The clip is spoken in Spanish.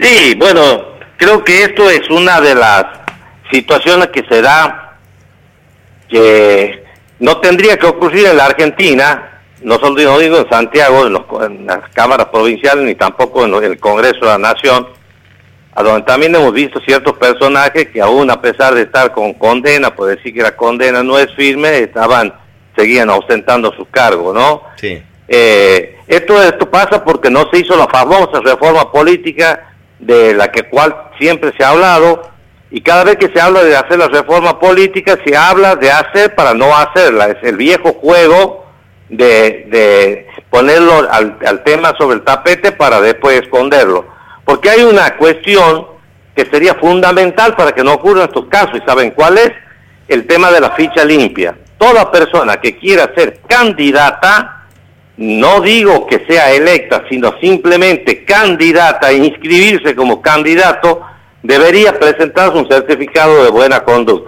Sí, bueno, creo que esto es una de las situaciones que se da que no tendría que ocurrir en la Argentina, no solo no digo en Santiago, en, las cámaras provinciales, ni tampoco en el Congreso de la Nación, a donde también hemos visto ciertos personajes que aún a pesar de estar con condena, por decir que la condena no es firme, estaban, seguían ostentando su cargo, ¿no? Sí. Eh, esto, esto pasa porque no se hizo la famosa reforma política de la que cual siempre se ha hablado, y cada vez que se habla de hacer la reforma política, se habla de hacer para no hacerla. Es el viejo juego de, de ponerlo al, al tema sobre el tapete para después esconderlo. Porque hay una cuestión que sería fundamental para que no ocurran estos casos, ¿y saben cuál es? El tema de la ficha limpia. Toda persona que quiera ser candidata, no digo que sea electa, sino simplemente candidata e inscribirse como candidato, debería presentarse un certificado de buena conducta.